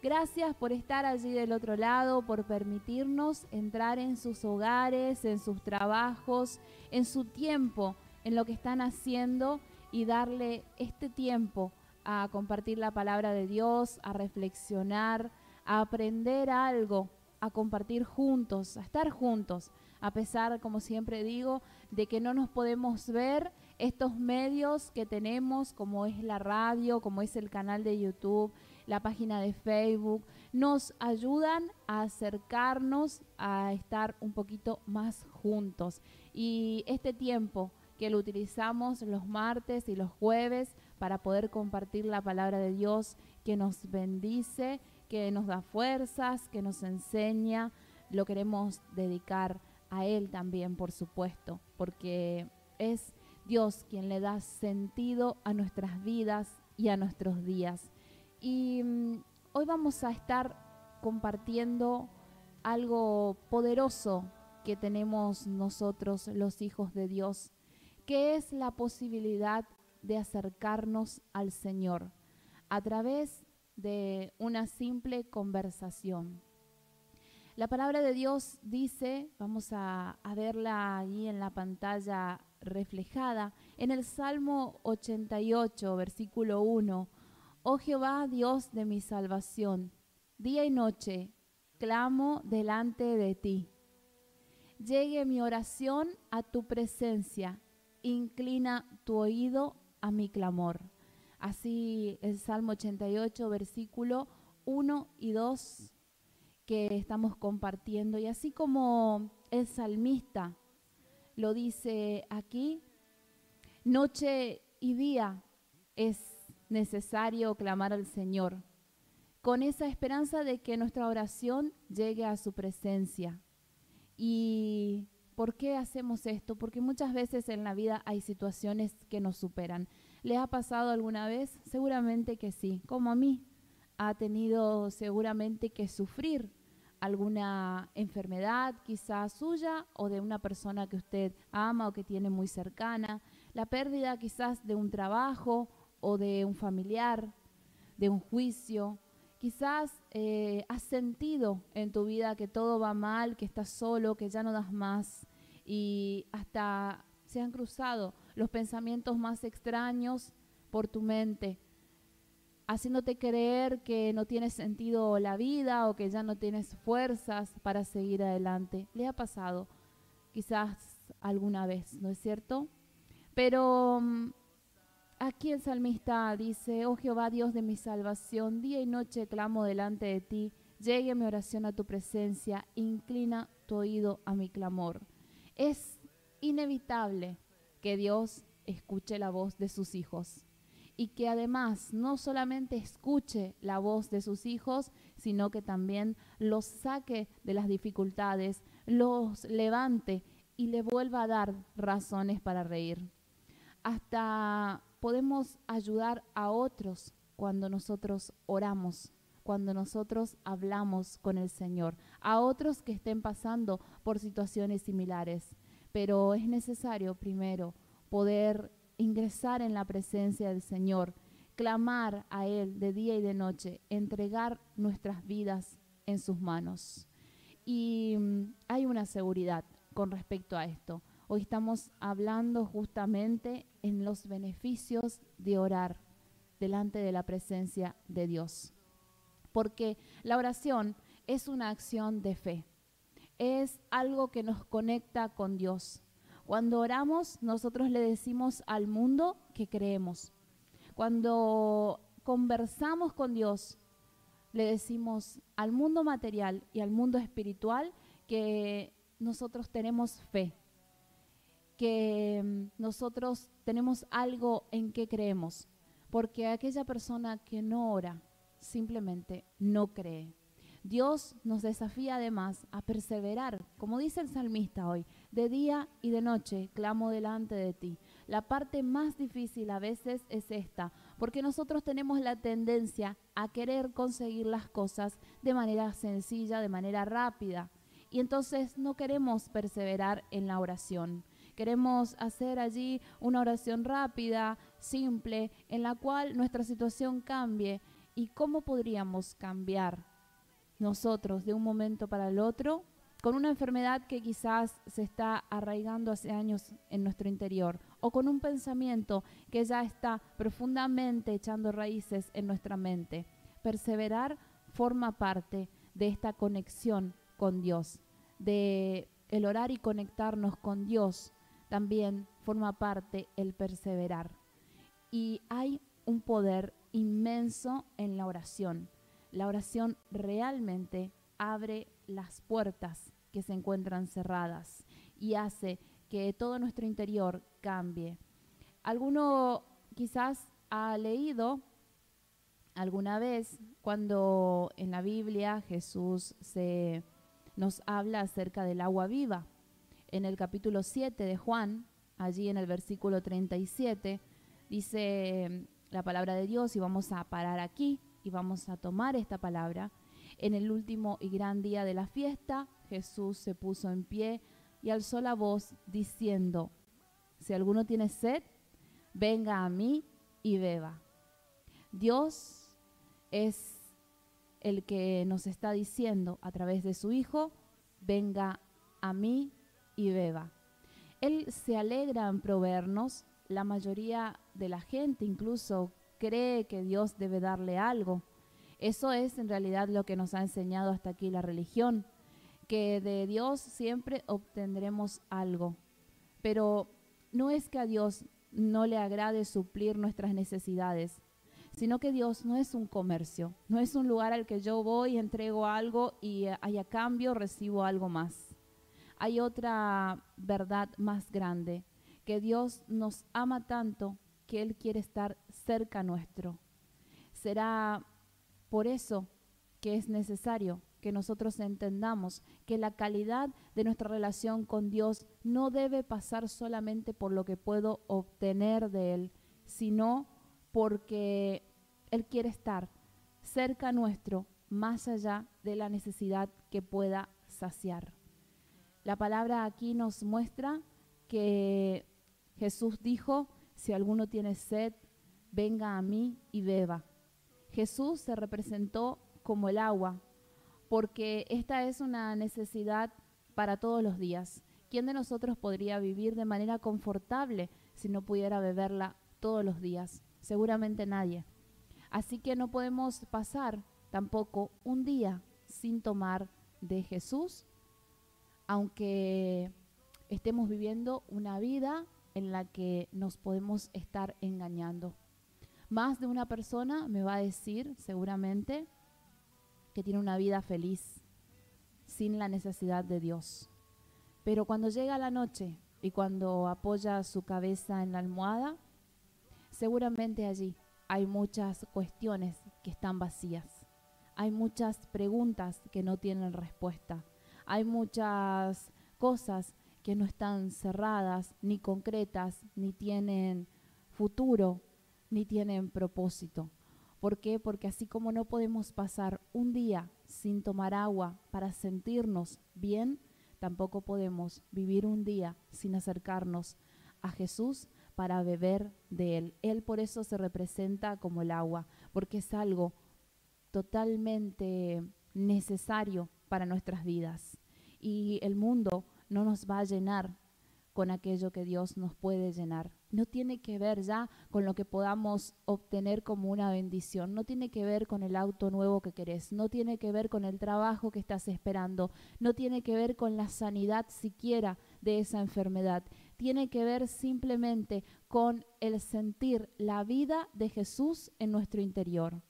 Gracias por estar allí del otro lado, por permitirnos entrar en sus hogares, en sus trabajos, en su tiempo, en lo que están haciendo y darle este tiempo a compartir la palabra de Dios, a reflexionar, a aprender algo, a compartir juntos, a estar juntos, a pesar, como siempre digo, de que no nos podemos ver, estos medios que tenemos, como es la radio, como es el canal de YouTube, la página de Facebook, nos ayudan a acercarnos a estar un poquito más juntos. Y este tiempo que lo utilizamos los martes y los jueves para poder compartir la palabra de Dios que nos bendice, que nos da fuerzas, que nos enseña, lo queremos dedicar a Él también, por supuesto, porque es Dios quien le da sentido a nuestras vidas y a nuestros días. Y mm, hoy vamos a estar compartiendo algo poderoso que tenemos nosotros los hijos de Dios, que es la posibilidad de acercarnos al Señor a través de una simple conversación. La palabra de Dios dice, vamos a, verla ahí en la pantalla reflejada, en el Salmo 88, versículo 1, Oh Jehová, Dios de mi salvación, día y noche clamo delante de ti. Llegue mi oración a tu presencia, inclina tu oído a mi clamor. Así el Salmo 88, versículo 1 y 2 que estamos compartiendo. Y así como el salmista lo dice aquí, noche y día es necesario clamar al Señor, con esa esperanza de que nuestra oración llegue a su presencia. ¿Y por qué hacemos esto? Porque muchas veces en la vida hay situaciones que nos superan. ¿Le ha pasado alguna vez? Seguramente que sí, como a mí. Ha tenido seguramente que sufrir alguna enfermedad quizás suya o de una persona que usted ama o que tiene muy cercana, la pérdida quizás de un trabajo o de un familiar, de un juicio. Quizás eh, has sentido en tu vida que todo va mal, que estás solo, que ya no das más. Y hasta se han cruzado los pensamientos más extraños por tu mente, haciéndote creer que no tiene sentido la vida o que ya no tienes fuerzas para seguir adelante. Le ha pasado quizás alguna vez, ¿no es cierto? Pero mm, Aquí el salmista dice, oh Jehová Dios de mi salvación, día y noche clamo delante de ti, llegue mi oración a tu presencia, inclina tu oído a mi clamor. Es inevitable que Dios escuche la voz de sus hijos y que además no solamente escuche la voz de sus hijos, sino que también los saque de las dificultades, los levante y le vuelva a dar razones para reír. Hasta podemos ayudar a otros cuando nosotros oramos, cuando nosotros hablamos con el Señor, a otros que estén pasando por situaciones similares. Pero es necesario primero poder ingresar en la presencia del Señor, clamar a Él de día y de noche, entregar nuestras vidas en sus manos. Y mm, hay una seguridad con respecto a esto. Hoy estamos hablando justamente en los beneficios de orar delante de la presencia de Dios. Porque la oración es una acción de fe, es algo que nos conecta con Dios. Cuando oramos, nosotros le decimos al mundo que creemos. Cuando conversamos con Dios, le decimos al mundo material y al mundo espiritual que nosotros tenemos fe, que mm, nosotros tenemos algo en que creemos, porque aquella persona que no ora simplemente no cree. Dios nos desafía además a perseverar, como dice el salmista hoy, de día y de noche clamo delante de ti. La parte más difícil a veces es esta, porque nosotros tenemos la tendencia a querer conseguir las cosas de manera sencilla, de manera rápida, y entonces no queremos perseverar en la oración. Queremos hacer allí una oración rápida, simple, en la cual nuestra situación cambie ¿Y cómo podríamos cambiar nosotros de un momento para el otro con una enfermedad que quizás se está arraigando hace años en nuestro interior o con un pensamiento que ya está profundamente echando raíces en nuestra mente. Perseverar forma parte de esta conexión con Dios, de el orar y conectarnos con Dios también forma parte el perseverar. Y hay un poder inmenso en la oración. La oración realmente abre las puertas que se encuentran cerradas y hace que todo nuestro interior cambie. Alguno quizás ha leído alguna vez cuando en la Biblia Jesús se nos habla acerca del agua viva. En el capítulo 7 de Juan, allí en el versículo 37, dice la palabra de Dios y vamos a parar aquí y vamos a tomar esta palabra. En el último y gran día de la fiesta, Jesús se puso en pie y alzó la voz diciendo, si alguno tiene sed, venga a mí y beba. Dios es el que nos está diciendo a través de su Hijo, venga a mí y beba. Él se alegra en proveernos, la mayoría de la gente incluso cree que Dios debe darle algo. Eso es en realidad lo que nos ha enseñado hasta aquí la religión, que de Dios siempre obtendremos algo. Pero no es que a Dios no le agrade suplir nuestras necesidades, sino que Dios no es un comercio, no es un lugar al que yo voy, entrego algo y eh, a cambio recibo algo más. Hay otra verdad más grande, que Dios nos ama tanto que Él quiere estar cerca nuestro. Será por eso que es necesario que nosotros entendamos que la calidad de nuestra relación con Dios no debe pasar solamente por lo que puedo obtener de Él, sino porque él quiere estar cerca nuestro, más allá de la necesidad que pueda saciar. La palabra aquí nos muestra que Jesús dijo, si alguno tiene sed, venga a mí y beba. Jesús se representó como el agua, porque esta es una necesidad para todos los días. ¿Quién de nosotros podría vivir de manera confortable si no pudiera beberla todos los días? Seguramente nadie. Así que no podemos pasar tampoco un día sin tomar de Jesús, aunque estemos viviendo una vida en la que nos podemos estar engañando. Más de una persona me va a decir seguramente que tiene una vida feliz sin la necesidad de Dios. Pero cuando llega la noche y cuando apoya su cabeza en la almohada, seguramente allí hay muchas cuestiones que están vacías. Hay muchas preguntas que no tienen respuesta. Hay muchas cosas que no están cerradas, ni concretas, ni tienen futuro, ni tienen propósito. ¿Por qué? Porque así como no podemos pasar un día sin tomar agua para sentirnos bien, tampoco podemos vivir un día sin acercarnos a Jesús para beber de Él. Él por eso se representa como el agua, porque es algo totalmente necesario para nuestras vidas. Y el mundo no nos va a llenar con aquello que Dios nos puede llenar. No tiene que ver ya con lo que podamos obtener como una bendición, no tiene que ver con el auto nuevo que querés, no tiene que ver con el trabajo que estás esperando, no tiene que ver con la sanidad siquiera de esa enfermedad, tiene que ver simplemente con el sentir la vida de Jesús en nuestro interior.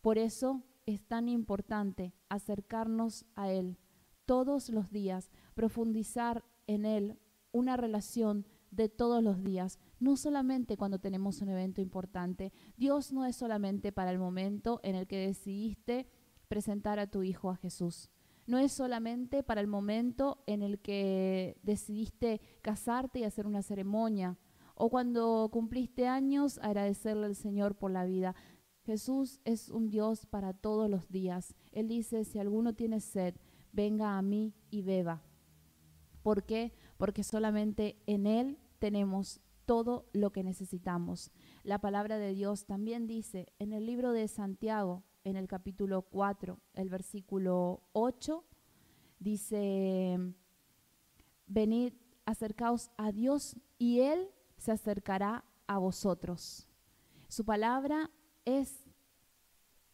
Por eso es tan importante acercarnos a Él todos los días, profundizar en Él una relación de todos los días, no solamente cuando tenemos un evento importante. Dios no es solamente para el momento en el que decidiste presentar a tu hijo a Jesús. No es solamente para el momento en el que decidiste casarte y hacer una ceremonia, o cuando cumpliste años, agradecerle al Señor por la vida. Jesús es un Dios para todos los días. Él dice, si alguno tiene sed, venga a mí y beba. ¿Por qué? Porque solamente en Él tenemos todo lo que necesitamos. La palabra de Dios también dice en el libro de Santiago, en el capítulo 4, el versículo 8, dice, venid, acercaos a Dios y Él se acercará a vosotros. Su palabra es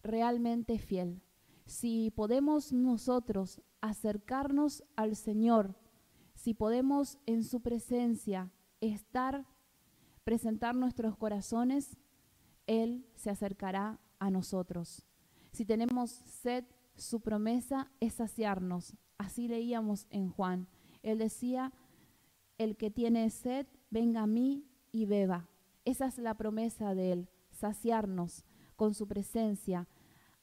realmente fiel. Si podemos nosotros acercarnos al Señor, si podemos en su presencia estar, presentar nuestros corazones, Él se acercará a nosotros. Si tenemos sed, su promesa es saciarnos. Así leíamos en Juan. Él decía, el que tiene sed, venga a mí y beba. Esa es la promesa de Él, saciarnos con su presencia.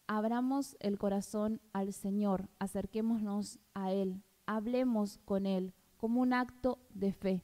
Abramos el corazón al Señor, acerquémonos a Él, hablemos con Él como un acto de fe.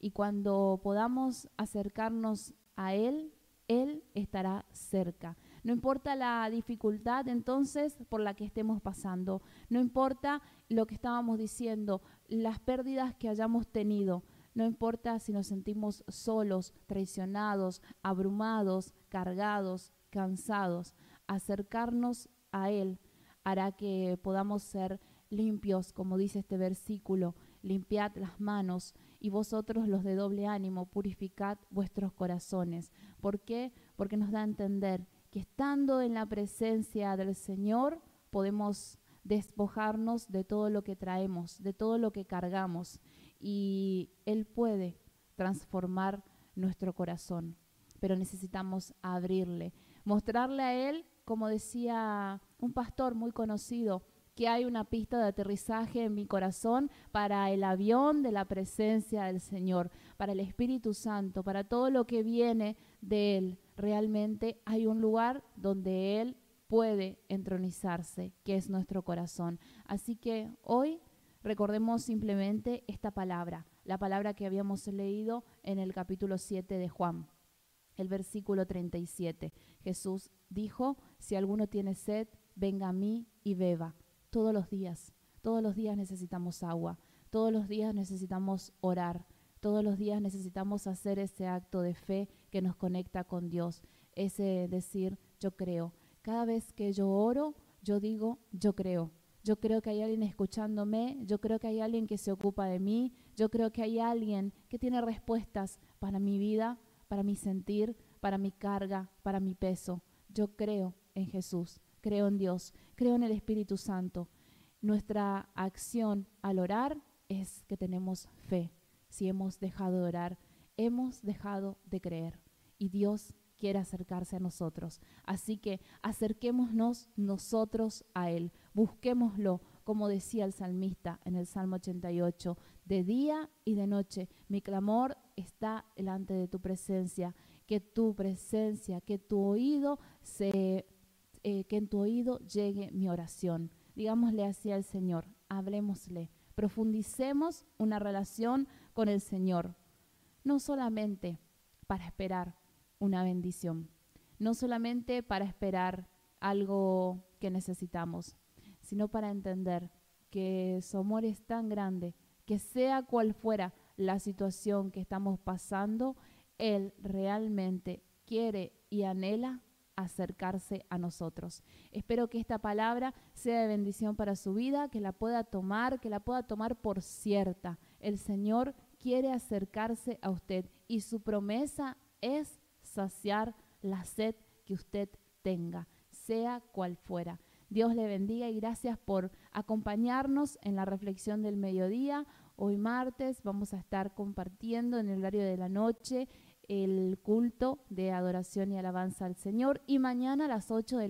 Y cuando podamos acercarnos a Él, Él estará cerca. No importa la dificultad entonces por la que estemos pasando, no importa lo que estábamos diciendo, las pérdidas que hayamos tenido, no importa si nos sentimos solos, traicionados, abrumados, cargados, cansados, acercarnos a Él hará que podamos ser limpios, como dice este versículo, limpiad las manos y vosotros los de doble ánimo, purificad vuestros corazones. ¿Por qué? Porque nos da a entender que estando en la presencia del Señor podemos despojarnos de todo lo que traemos, de todo lo que cargamos y Él puede transformar nuestro corazón, pero necesitamos abrirle, mostrarle a Él, como decía un pastor muy conocido, que hay una pista de aterrizaje en mi corazón para el avión de la presencia del Señor, para el Espíritu Santo, para todo lo que viene de Él. Realmente hay un lugar donde Él puede entronizarse, que es nuestro corazón. Así que hoy recordemos simplemente esta palabra, la palabra que habíamos leído en el capítulo 7 de Juan, el versículo 37. Jesús dijo, si alguno tiene sed, venga a mí y beba todos los días. Todos los días necesitamos agua, todos los días necesitamos orar, todos los días necesitamos hacer ese acto de fe que nos conecta con Dios, ese decir, yo creo. Cada vez que yo oro, yo digo, yo creo. Yo creo que hay alguien escuchándome, yo creo que hay alguien que se ocupa de mí, yo creo que hay alguien que tiene respuestas para mi vida, para mi sentir, para mi carga, para mi peso. Yo creo en Jesús creo en Dios, creo en el Espíritu Santo. Nuestra acción al orar es que tenemos fe. Si hemos dejado de orar, hemos dejado de creer. Y Dios quiere acercarse a nosotros. Así que acerquémonos nosotros a Él. Busquémoslo, como decía el salmista en el Salmo 88, de día y de noche. Mi clamor está delante de tu presencia. Que tu presencia, que tu oído se eh, que en tu oído llegue mi oración. Digámosle así al Señor, hablemosle, profundicemos una relación con el Señor, no solamente para esperar una bendición, no solamente para esperar algo que necesitamos, sino para entender que su amor es tan grande que sea cual fuera la situación que estamos pasando, Él realmente quiere y anhela acercarse a nosotros. Espero que esta palabra sea de bendición para su vida, que la pueda tomar, que la pueda tomar por cierta. El Señor quiere acercarse a usted y su promesa es saciar la sed que usted tenga, sea cual fuera. Dios le bendiga y gracias por acompañarnos en la reflexión del mediodía. Hoy martes vamos a estar compartiendo en el horario de la noche el culto de adoración y alabanza al Señor. Y mañana a las 8 de